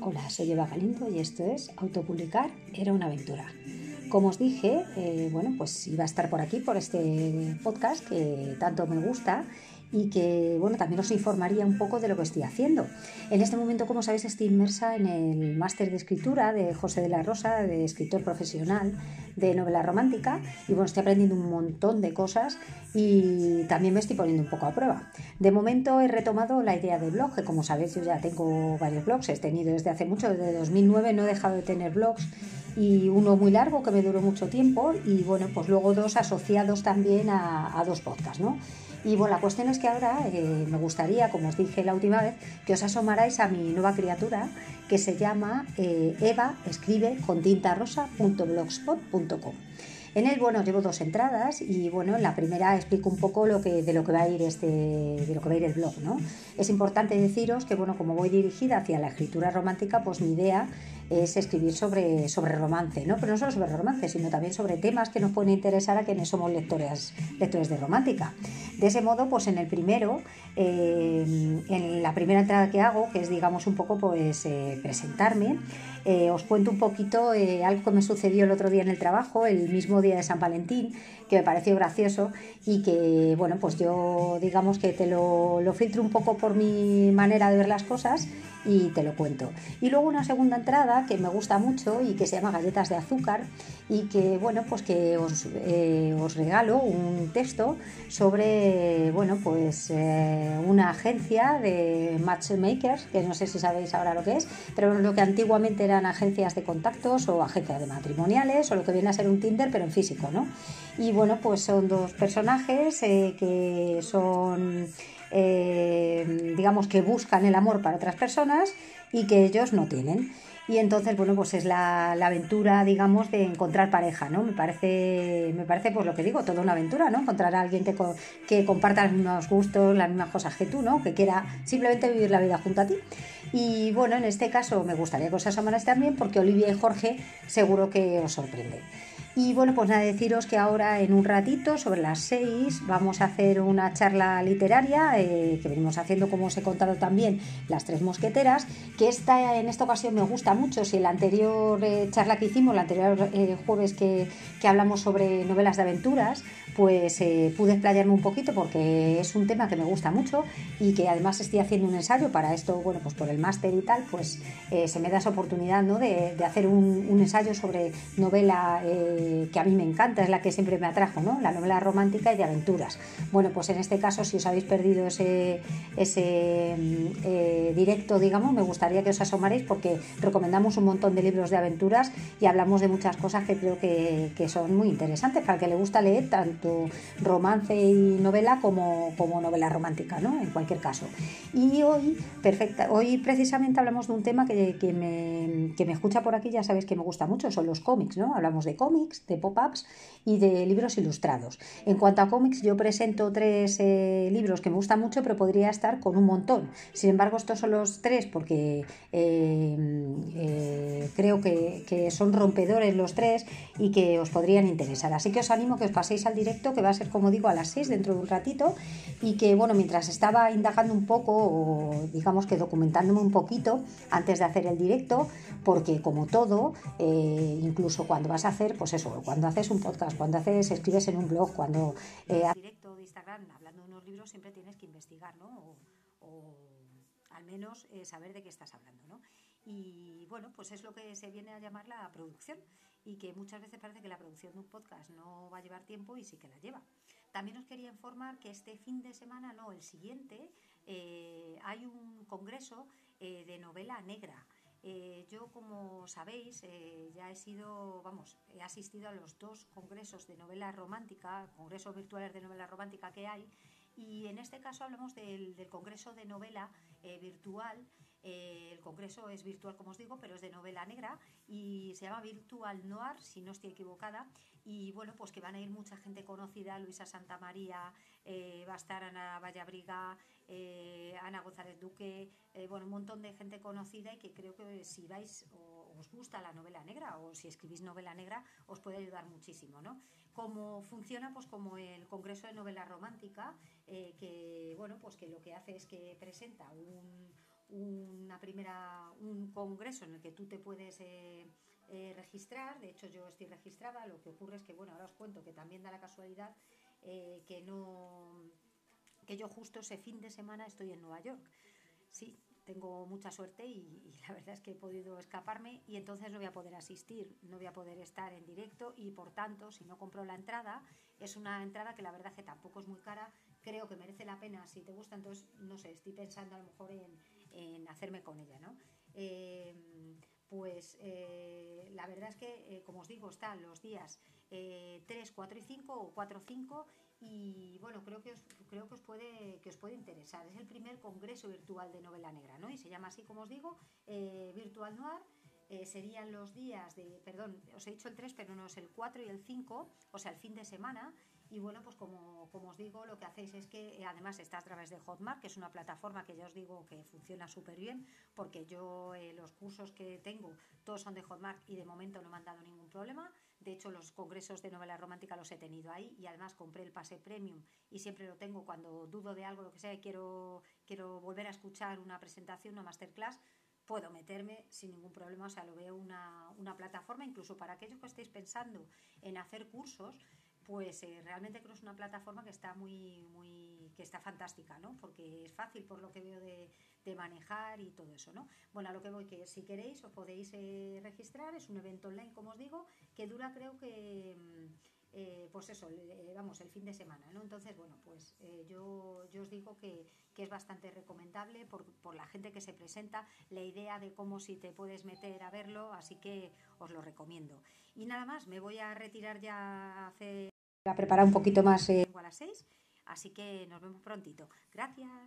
Hola, soy Eva Galindo y esto es Autopublicar era una aventura. Como os dije, eh, bueno, pues iba a estar por aquí, por este podcast que tanto me gusta y que bueno, también os informaría un poco de lo que estoy haciendo. En este momento, como sabéis, estoy inmersa en el máster de escritura de José de la Rosa, de escritor profesional de novela romántica, y bueno, estoy aprendiendo un montón de cosas y también me estoy poniendo un poco a prueba. De momento he retomado la idea del blog, que como sabéis yo ya tengo varios blogs, he tenido desde hace mucho, desde 2009 no he dejado de tener blogs y uno muy largo que me duró mucho tiempo y bueno, pues luego dos asociados también a, dos podcasts, ¿no? Y bueno, la cuestión es que ahora eh, me gustaría, como os dije la última vez, que os asomarais a mi nueva criatura que se llama eh, Eva escribe con tinta rosa.blogspot.com. En él, bueno, llevo dos entradas y bueno, en la primera explico un poco lo que, de lo que va a ir este, de lo que va a ir el blog, ¿no? Es importante deciros que bueno, como voy dirigida hacia la escritura romántica, pues mi idea es escribir sobre, sobre romance, ¿no? Pero no solo sobre romance, sino también sobre temas que nos pueden interesar a quienes somos lectores, lectores de romántica. De ese modo, pues en el primero, eh, en la primera entrada que hago, que es digamos un poco pues eh, presentarme, eh, os cuento un poquito algo que me sucedió el otro día en el trabajo, el mismo día de San Valentín, que me pareció gracioso y que, bueno, pues yo digamos que te lo, lo filtro un poco por mi manera de ver las cosas y te lo cuento. Y luego una segunda entrada que me gusta mucho y que se llama Galletas de Azúcar y que, bueno, pues que os, eh, os regalo un texto sobre, bueno, pues eh, una agencia de matchmakers, que no sé si sabéis ahora lo que es, pero lo que antiguamente eran agencias de contactos o agencias de matrimoniales o lo que viene a ser un Tinder, pero en físico, ¿no? Y bueno, pues son dos personajes eh, que son digamos que buscan el amor para otras personas y que ellos no tienen. Y entonces, bueno, pues es la, aventura, digamos, de encontrar pareja, ¿no? Me parece, me parece, pues lo que digo, toda una aventura, ¿no? Encontrar a alguien que, que comparta los mismos gustos, las mismas cosas que tú, ¿no? Que quiera simplemente vivir la vida junto a ti. Y bueno, en este caso me gustaría que os también porque Olivia y Jorge seguro que os sorprenden. Y bueno, pues nada, deciros que ahora en un ratito, sobre las 6, vamos a hacer una charla literaria eh, que venimos haciendo, como os he contado también, las tres mosqueteras, que esta en esta ocasión me gusta mucho. Si la anterior eh, charla que hicimos, el anterior eh, jueves que, que, hablamos sobre novelas de aventuras, pues pude explayarme un poquito porque es un tema que me gusta mucho y que además estoy haciendo un ensayo para esto, bueno, pues por el máster y tal, pues se me da esa oportunidad ¿no? de, de hacer un, un, ensayo sobre novela que a mí me encanta, es la que siempre me atrajo, ¿no? La novela romántica y de aventuras. Bueno, pues en este caso, si os habéis perdido ese, ese mm, eh, directo, digamos, me gustaría que os asomaréis porque recomendamos un montón de libros de aventuras y hablamos de muchas cosas que creo que, son muy interesantes para el que le gusta leer tanto romance y novela como, como novela romántica, ¿no? En cualquier caso. Y hoy, perfecta, hoy precisamente hablamos de un tema que, que, me, que me escucha por aquí, ya sabéis que me gusta mucho, son los cómics, ¿no? Hablamos de cómics de pop-ups y de libros ilustrados. En cuanto a cómics, yo presento tres eh, libros que me gustan mucho, pero podría estar con un montón. Sin embargo, estos son los tres porque eh, eh, creo que, son rompedores los tres y que os podrían interesar. Así que os animo que os paséis al directo, que va a ser, como digo, a las 6 dentro de un ratito y que, bueno, mientras estaba indagando un poco, o digamos que documentándome un poquito antes de hacer el directo, porque como todo, incluso cuando vas a hacer, pues eso, cuando haces un podcast, cuando haces, escribes en un blog, cuando eh, directo de Instagram hablando de unos libros, siempre tienes que investigar, ¿no? O, al menos eh, saber de qué estás hablando, ¿no? Y bueno, pues es lo que se viene a llamar la producción y que muchas veces parece que la producción de un podcast no va a llevar tiempo y sí que la lleva. También os quería informar que este fin de semana, no, el siguiente, eh, hay un congreso de novela negra. Eh, yo, como sabéis, eh, ya he sido, vamos, he asistido a los dos congresos de novela romántica, congresos virtuales de novela romántica que hay, y en este caso hablamos del, congreso de novela eh, virtual. El congreso es virtual, como os digo, pero es de novela negra y se llama Virtual Noir, si no estoy equivocada. Y bueno, pues que van a ir mucha gente conocida, Luisa Santamaría, va a estar Ana Vallabriga, eh, Ana González Duque, eh, bueno, un montón de gente conocida y que creo que si vais o os gusta la novela negra o si escribís novela negra os puede ayudar muchísimo, ¿no? Cómo funciona, pues como el Congreso de Novela Romántica, eh, que bueno, pues que lo que hace es que presenta una primera, un congreso en el que tú te puedes eh, eh, registrar. De hecho, yo estoy registrada. Lo que ocurre es que, bueno, ahora os cuento que también da la casualidad que no que yo justo ese fin de semana estoy en Nueva York. Sí, tengo mucha suerte y, la verdad es que he podido escaparme y entonces no voy a poder asistir, no voy a poder estar en directo y por tanto, si no compro la entrada, es una entrada que la verdad que tampoco es muy cara, creo que merece la pena, si te gusta, entonces, no sé, estoy pensando a lo mejor en, hacerme con ella, ¿no? Eh, pues eh, la verdad es que, eh, como os digo, están los días 3, 4 y 5 o 4, 5 y bueno, creo que os, creo que os, puede, que os puede interesar. Es el primer congreso virtual de novela negra, ¿no? Y se llama así, como os digo, eh, Virtual Noir. Eh, serían los días de, perdón, os he dicho el 3, pero no es el 4 y el 5, o sea, el fin de semana, y bueno, pues como, os digo, lo que hacéis es que eh, además está a través de Hotmart, que es una plataforma que ya os digo que funciona súper bien, porque yo eh, los cursos que tengo todos son de Hotmart y de momento no me han dado ningún problema. De hecho, los congresos de novela romántica los he tenido ahí y además compré el pase premium y siempre lo tengo cuando dudo de algo, lo que sea, y quiero, quiero volver a escuchar una presentación, una masterclass puedo meterme sin ningún problema, o sea, lo veo una, una plataforma, incluso para aquellos que estéis pensando en hacer cursos, pues eh, realmente creo que es una plataforma que está muy, muy, que está fantástica, ¿no? Porque es fácil por lo que veo de, manejar y todo eso, ¿no? Bueno, a lo que voy, que si queréis os podéis eh, registrar, es un evento online, como os digo, que dura creo que, eh, pues eso, vamos, el fin de semana, ¿no? Entonces, bueno, pues yo, yo os digo que, que es bastante recomendable por, por, la gente que se presenta, la idea de cómo si te puedes meter a verlo, así que os lo recomiendo. Y nada más, me voy a retirar ya a hacer a preparar un poquito más eh, a las 6. Así que nos vemos prontito. Gracias.